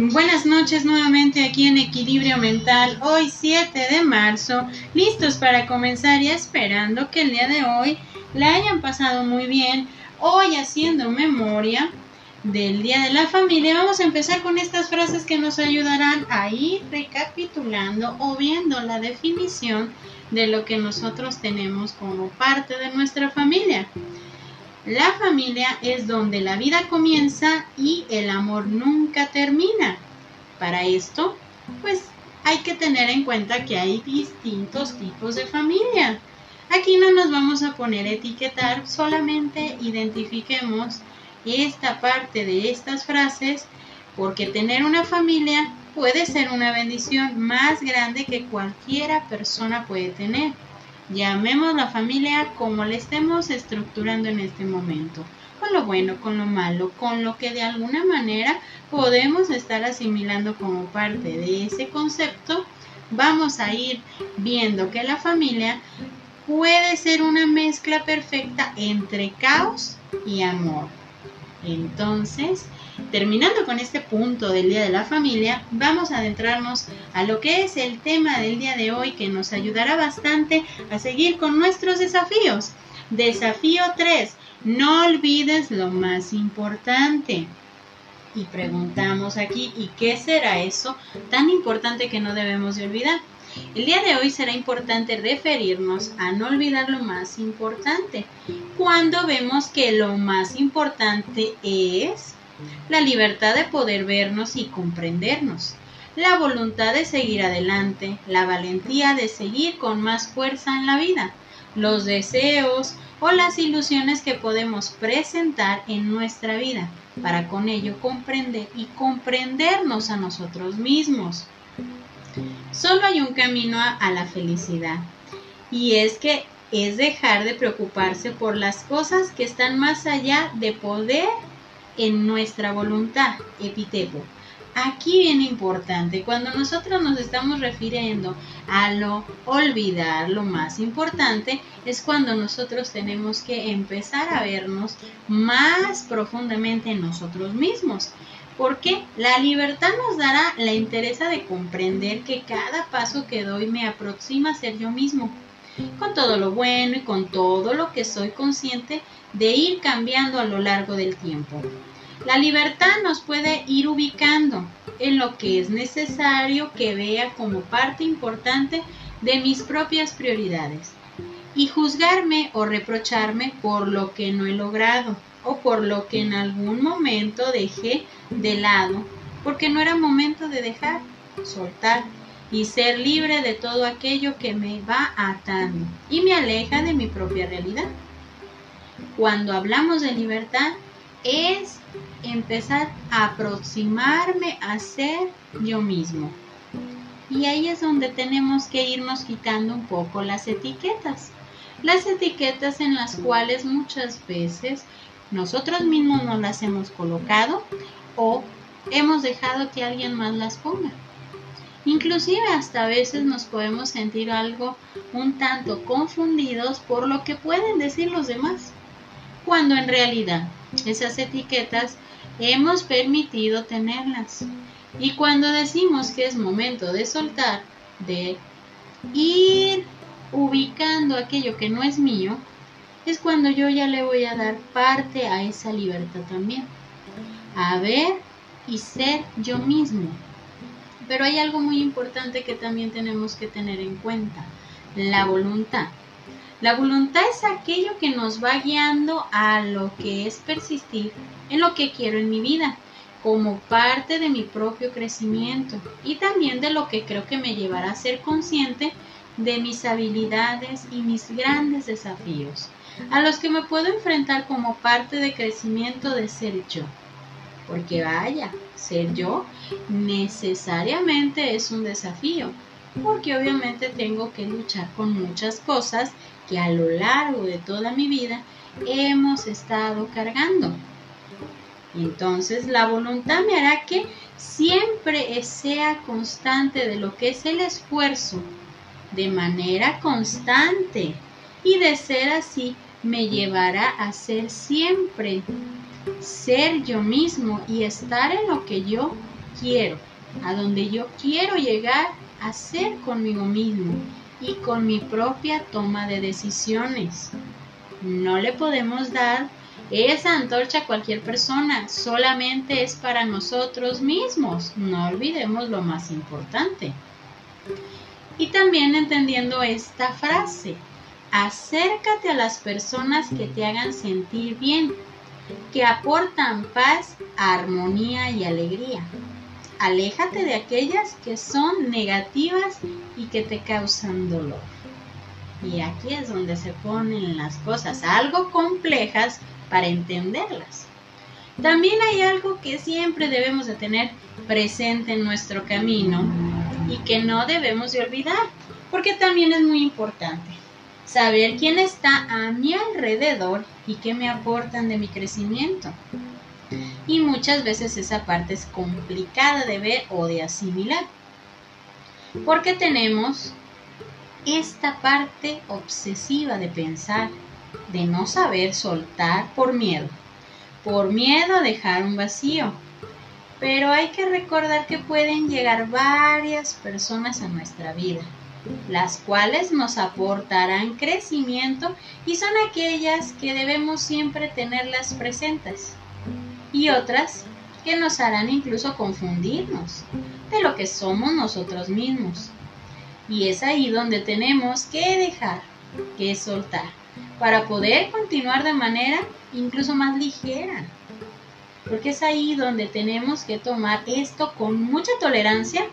Buenas noches nuevamente aquí en Equilibrio Mental, hoy 7 de marzo, listos para comenzar y esperando que el día de hoy la hayan pasado muy bien. Hoy haciendo memoria del Día de la Familia, vamos a empezar con estas frases que nos ayudarán a ir recapitulando o viendo la definición de lo que nosotros tenemos como parte de nuestra familia. La familia es donde la vida comienza y el amor nunca termina. Para esto, pues hay que tener en cuenta que hay distintos tipos de familia. Aquí no nos vamos a poner a etiquetar, solamente identifiquemos esta parte de estas frases porque tener una familia puede ser una bendición más grande que cualquiera persona puede tener. Llamemos la familia como la estemos estructurando en este momento, con lo bueno, con lo malo, con lo que de alguna manera podemos estar asimilando como parte de ese concepto, vamos a ir viendo que la familia puede ser una mezcla perfecta entre caos y amor. Entonces, terminando con este punto del Día de la Familia, vamos a adentrarnos a lo que es el tema del día de hoy que nos ayudará bastante a seguir con nuestros desafíos. Desafío 3. No olvides lo más importante. Y preguntamos aquí, ¿y qué será eso tan importante que no debemos de olvidar? El día de hoy será importante referirnos a no olvidar lo más importante, cuando vemos que lo más importante es la libertad de poder vernos y comprendernos, la voluntad de seguir adelante, la valentía de seguir con más fuerza en la vida, los deseos o las ilusiones que podemos presentar en nuestra vida, para con ello comprender y comprendernos a nosotros mismos. Solo hay un camino a, la felicidad y es que es dejar de preocuparse por las cosas que están más allá de poder en nuestra voluntad, epitepo. Aquí viene importante, cuando nosotros nos estamos refiriendo a lo olvidar, lo más importante es cuando nosotros tenemos que empezar a vernos más profundamente en nosotros mismos. Porque la libertad nos dará la interés de comprender que cada paso que doy me aproxima a ser yo mismo, con todo lo bueno y con todo lo que soy consciente de ir cambiando a lo largo del tiempo. La libertad nos puede ir ubicando en lo que es necesario que vea como parte importante de mis propias prioridades y juzgarme o reprocharme por lo que no he logrado o por lo que en algún momento dejé de lado, porque no era momento de dejar, soltar y ser libre de todo aquello que me va atando y me aleja de mi propia realidad. Cuando hablamos de libertad es empezar a aproximarme a ser yo mismo. Y ahí es donde tenemos que irnos quitando un poco las etiquetas. Las etiquetas en las cuales muchas veces nosotros mismos no las hemos colocado o hemos dejado que alguien más las ponga. Inclusive hasta a veces nos podemos sentir algo un tanto confundidos por lo que pueden decir los demás, cuando en realidad esas etiquetas hemos permitido tenerlas. Y cuando decimos que es momento de soltar, de ir ubicando aquello que no es mío, es cuando yo ya le voy a dar parte a esa libertad también. A ver y ser yo mismo. Pero hay algo muy importante que también tenemos que tener en cuenta, la voluntad. La voluntad es aquello que nos va guiando a lo que es persistir en lo que quiero en mi vida, como parte de mi propio crecimiento y también de lo que creo que me llevará a ser consciente de mis habilidades y mis grandes desafíos a los que me puedo enfrentar como parte de crecimiento de ser yo. Porque vaya, ser yo necesariamente es un desafío, porque obviamente tengo que luchar con muchas cosas que a lo largo de toda mi vida hemos estado cargando. Entonces la voluntad me hará que siempre sea constante de lo que es el esfuerzo, de manera constante, y de ser así me llevará a ser siempre ser yo mismo y estar en lo que yo quiero, a donde yo quiero llegar a ser conmigo mismo y con mi propia toma de decisiones. No le podemos dar esa antorcha a cualquier persona, solamente es para nosotros mismos. No olvidemos lo más importante. Y también entendiendo esta frase, acércate a las personas que te hagan sentir bien, que aportan paz, armonía y alegría. Aléjate de aquellas que son negativas y que te causan dolor. Y aquí es donde se ponen las cosas algo complejas para entenderlas. También hay algo que siempre debemos de tener presente en nuestro camino y que no debemos de olvidar, porque también es muy importante saber quién está a mi alrededor y qué me aportan de mi crecimiento. Y muchas veces esa parte es complicada de ver o de asimilar, porque tenemos esta parte obsesiva de pensar, de no saber soltar por miedo, por miedo a dejar un vacío. Pero hay que recordar que pueden llegar varias personas a nuestra vida, las cuales nos aportarán crecimiento y son aquellas que debemos siempre tenerlas presentes y otras que nos harán incluso confundirnos de lo que somos nosotros mismos. Y es ahí donde tenemos que dejar, que soltar, para poder continuar de manera incluso más ligera. Porque es ahí donde tenemos que tomar esto con mucha tolerancia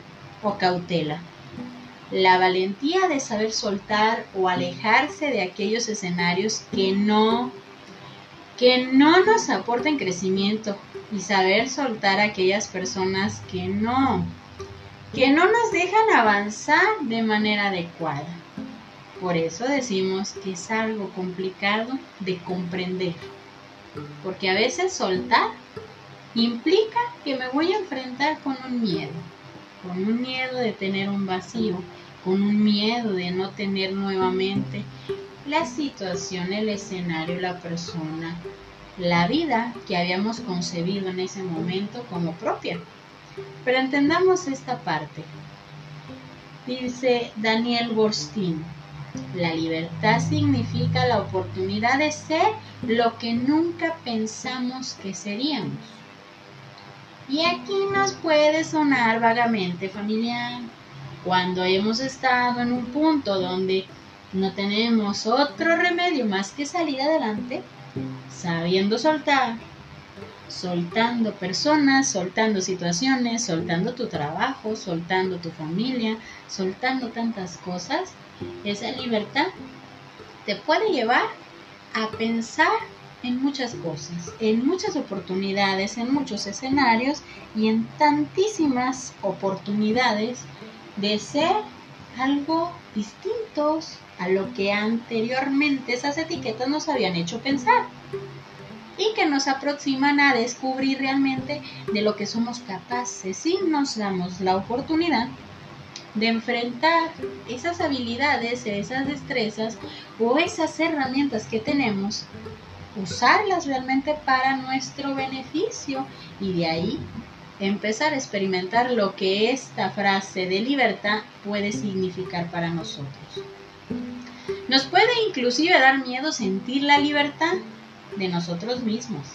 o cautela. La valentía de saber soltar o alejarse de aquellos escenarios que no que no nos aporten crecimiento y saber soltar a aquellas personas que no que no nos dejan avanzar de manera adecuada. Por eso decimos que es algo complicado de comprender, porque a veces soltar implica que me voy a enfrentar con un miedo, con un miedo de tener un vacío, con un miedo de no tener nuevamente la situación, el escenario, la persona, la vida que habíamos concebido en ese momento como propia. Pero entendamos esta parte. Dice Daniel Borstein, la libertad significa la oportunidad de ser lo que nunca pensamos que seríamos. Y aquí nos puede sonar vagamente familiar. Cuando hemos estado en un punto donde no tenemos otro remedio más que salir adelante, sabiendo soltar, soltando personas, soltando situaciones, soltando tu trabajo, soltando tu familia, soltando tantas cosas, esa libertad te puede llevar a pensar en muchas cosas, en muchas oportunidades, en muchos escenarios y en tantísimas oportunidades de ser algo distintos a lo que anteriormente esas etiquetas nos habían hecho pensar y que nos aproximan a descubrir realmente de lo que somos capaces si nos damos la oportunidad de enfrentar esas habilidades, esas destrezas o esas herramientas que tenemos, usarlas realmente para nuestro beneficio y de ahí empezar a experimentar lo que esta frase de libertad puede significar para nosotros. Nos puede inclusive dar miedo sentir la libertad de nosotros mismos,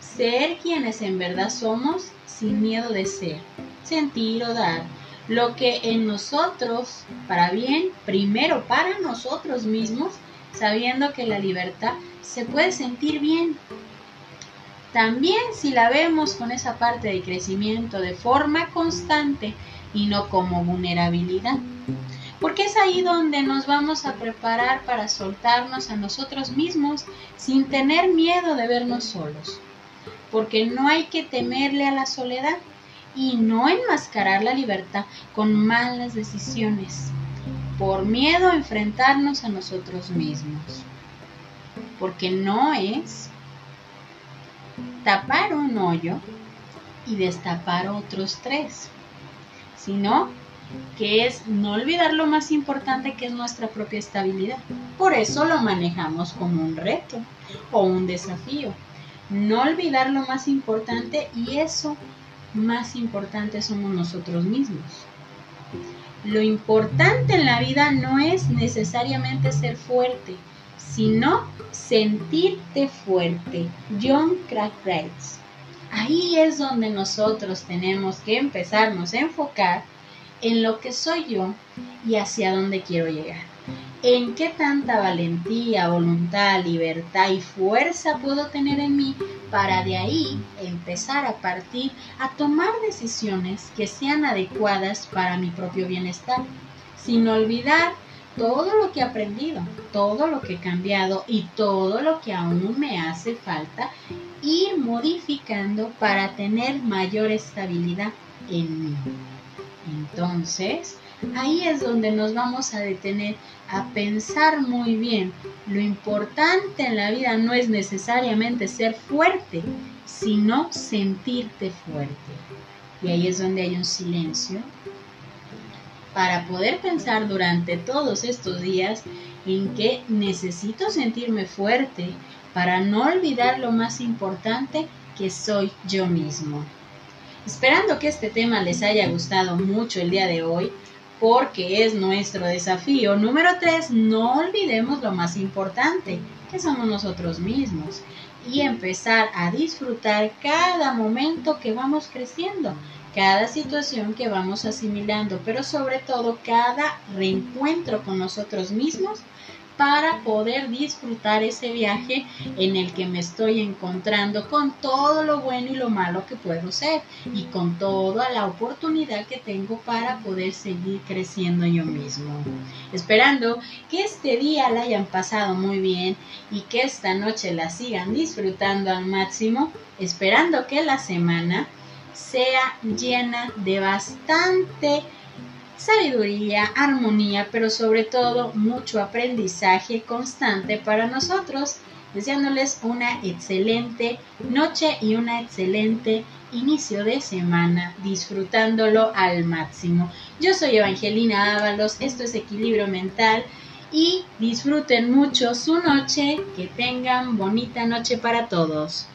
ser quienes en verdad somos sin miedo de ser, sentir o dar lo que en nosotros, para bien, primero para nosotros mismos, sabiendo que la libertad se puede sentir bien. También si la vemos con esa parte de crecimiento de forma constante y no como vulnerabilidad. Porque es ahí donde nos vamos a preparar para soltarnos a nosotros mismos sin tener miedo de vernos solos. Porque no hay que temerle a la soledad y no enmascarar la libertad con malas decisiones por miedo a enfrentarnos a nosotros mismos. Porque no es tapar un hoyo y destapar otros tres, sino que es no olvidar lo más importante que es nuestra propia estabilidad. Por eso lo manejamos como un reto o un desafío. No olvidar lo más importante y eso más importante somos nosotros mismos. Lo importante en la vida no es necesariamente ser fuerte, sino sentirte fuerte. John Craig Ahí es donde nosotros tenemos que empezarnos a enfocar en lo que soy yo y hacia dónde quiero llegar. En qué tanta valentía, voluntad, libertad y fuerza puedo tener en mí para de ahí empezar a partir a tomar decisiones que sean adecuadas para mi propio bienestar, sin olvidar todo lo que he aprendido, todo lo que he cambiado y todo lo que aún me hace falta ir modificando para tener mayor estabilidad en mí. Entonces, ahí es donde nos vamos a detener a pensar muy bien. Lo importante en la vida no es necesariamente ser fuerte, sino sentirte fuerte. Y ahí es donde hay un silencio para poder pensar durante todos estos días en que necesito sentirme fuerte para no olvidar lo más importante que soy yo mismo. Esperando que este tema les haya gustado mucho el día de hoy, porque es nuestro desafío. Número tres, no olvidemos lo más importante, que somos nosotros mismos, y empezar a disfrutar cada momento que vamos creciendo, cada situación que vamos asimilando, pero sobre todo cada reencuentro con nosotros mismos para poder disfrutar ese viaje en el que me estoy encontrando con todo lo bueno y lo malo que puedo ser y con toda la oportunidad que tengo para poder seguir creciendo yo mismo. Esperando que este día la hayan pasado muy bien y que esta noche la sigan disfrutando al máximo, esperando que la semana sea llena de bastante sabiduría, armonía, pero sobre todo mucho aprendizaje constante para nosotros, deseándoles una excelente noche y una excelente inicio de semana, disfrutándolo al máximo. Yo soy Evangelina Ábalos, esto es Equilibrio Mental y disfruten mucho su noche, que tengan bonita noche para todos.